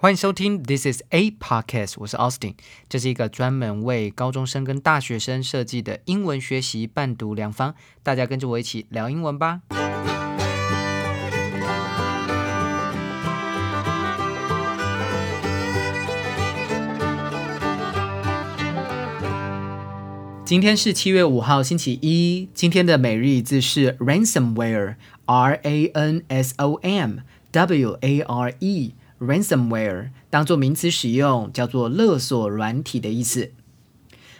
欢迎收听 This is a podcast，我是 Austin，这是一个专门为高中生跟大学生设计的英文学习伴读良方，大家跟着我一起聊英文吧。今天是七月五号，星期一。今天的每日一字是 ransomware，R A N S O M W A R E。ransomware 当做名词使用，叫做勒索软体的意思。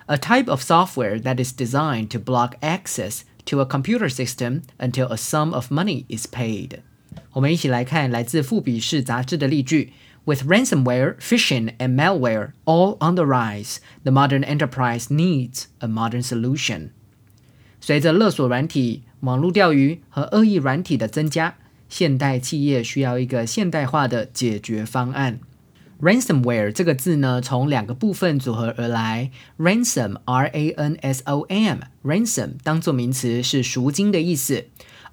A type of software that is designed to block access to a computer system until a sum of money is paid。我们一起来看来自富比士杂志的例句。With ransomware, phishing, and malware all on the rise, the modern enterprise needs a modern solution. 随着勒索软体、网络钓鱼和恶意软体的增加， 现代企业需要一个现代化的解决方案。Ransomware 这个字呢，从两个部分组合而来。Ransom，R-A-N-S-O-M，ransom 当做名词是赎金的意思，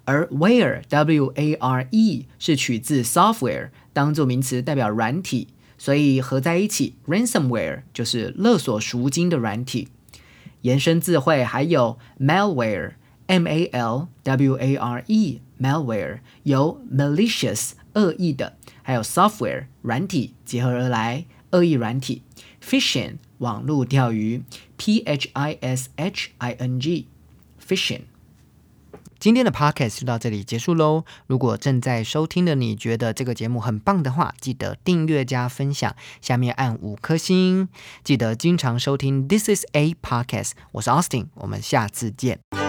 而 ware，W-A-R-E 是取自 software，当做名词代表软体，所以合在一起，ransomware 就是勒索赎金的软体。延伸字汇还有 malware，M-A-L-W-A-R-E。Malware 由 malicious 恶意的，还有 software 软体结合而来，恶意软体。phishing 网络钓鱼，p h i s h i n g phishing。今天的 podcast 就到这里结束喽。如果正在收听的你觉得这个节目很棒的话，记得订阅加分享，下面按五颗星。记得经常收听 This is a podcast。我是 Austin，我们下次见。